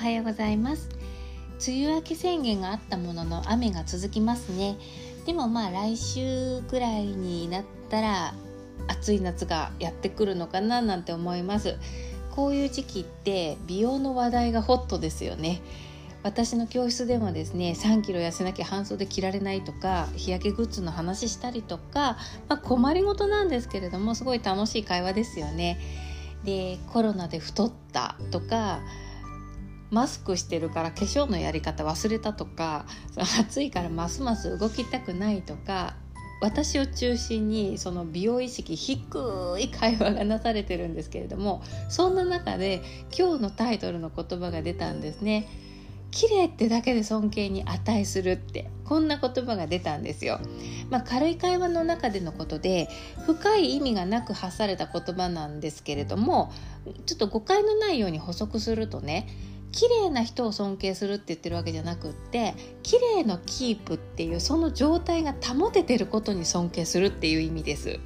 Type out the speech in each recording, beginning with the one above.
はようございます。梅雨明け宣言があったものの雨が続きますね。でもまあ来週くらいになったら暑い夏がやってくるのかななんて思います。こういう時期って美容の話題がホットですよね。私の教室でもですね3キロ痩せなきゃ半袖着られないとか日焼けグッズの話したりとか、まあ、困りごとなんですけれどもすごい楽しい会話ですよね。でコロナで太ったとかマスクしてるから化粧のやり方忘れたとか暑いからますます動きたくないとか私を中心にその美容意識低い会話がなされてるんですけれどもそんな中で今日のタイトルの言葉が出たんですね。綺麗ってだけで尊敬に値するってこんな言葉が出たんですよ、まあ、軽い会話の中でのことで深い意味がなく発された言葉なんですけれどもちょっと誤解のないように補足するとね綺麗な人を尊敬するって言ってるわけじゃなくって綺麗のキープっていうその状態が保ててることに尊敬するっていう意味です。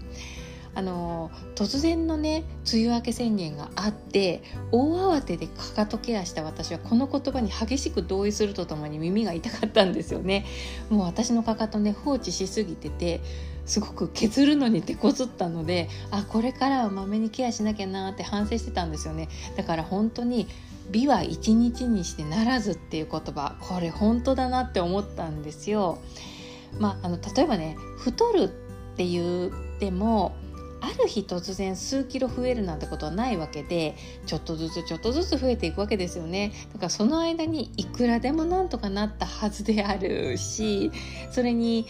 あの突然のね梅雨明け宣言があって大慌てでかかとケアした私はこの言葉に激しく同意するとともに耳が痛かったんですよねもう私のかかとね放置しすぎててすごく削るのに手こずったのであこれからはまめにケアしなきゃなって反省してたんですよねだから本当に美は一日にしてならずっていう言葉これ本当だなって思ったんですよ。まあ、あの例えばね太るって言ってもある日突然数キロ増えるなんてことはないわけでちょっとずつちょっとずつ増えていくわけですよね。だからその間にいくらでもなんとかなったはずであるしそれに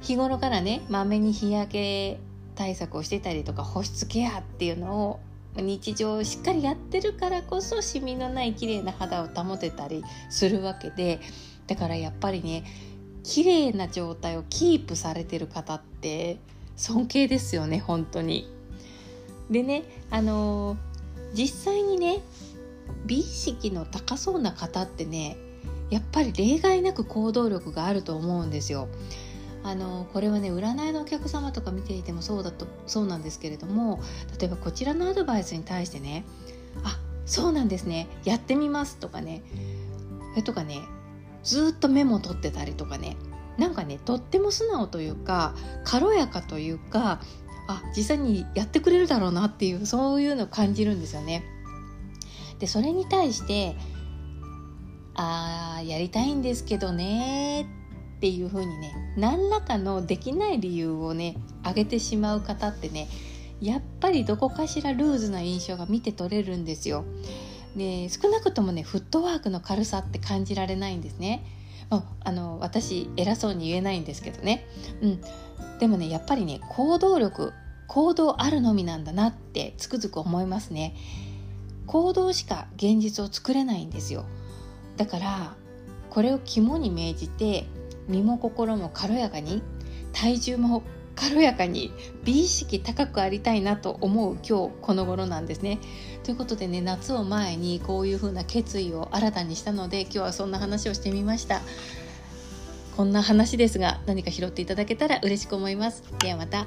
日頃からねまめに日焼け対策をしてたりとか保湿ケアっていうのを日常しっかりやってるからこそシミのない綺麗な肌を保てたりするわけでだからやっぱりね綺麗な状態をキープされてる方って尊敬ですよね本当に。でねあのー、実際にね美意識の高そうな方ってねやっぱり例外なく行動力があると思うんですよ。あのこれはね占いのお客様とか見ていてもそうだとそうなんですけれども例えばこちらのアドバイスに対してね「あそうなんですねやってみます」とかねそれとかねずっとメモ取ってたりとかねなんかねとっても素直というか軽やかというかあ実際にやってくれるだろうなっていうそういうのを感じるんですよね。でそれに対して「あーやりたいんですけどね」っていう風にね何らかのできない理由をね挙げてしまう方ってねやっぱりどこかしらルーズな印象が見て取れるんですよ。で少なくともねフットワークの軽さって感じられないんですね。あの私偉そうに言えないんですけどね、うん、でもねやっぱりね行動力行動あるのみなんだなってつくづく思いますね。行動しか現実を作れないんですよ。だからこれを肝に銘じて身も心も軽やかに体重も軽やかに美意識高くありたいなと思う今日この頃なんですね。ということでね夏を前にこういう風な決意を新たにしたので今日はそんな話をしてみました。こんな話ですが何か拾っていただけたら嬉しく思います。ではまた。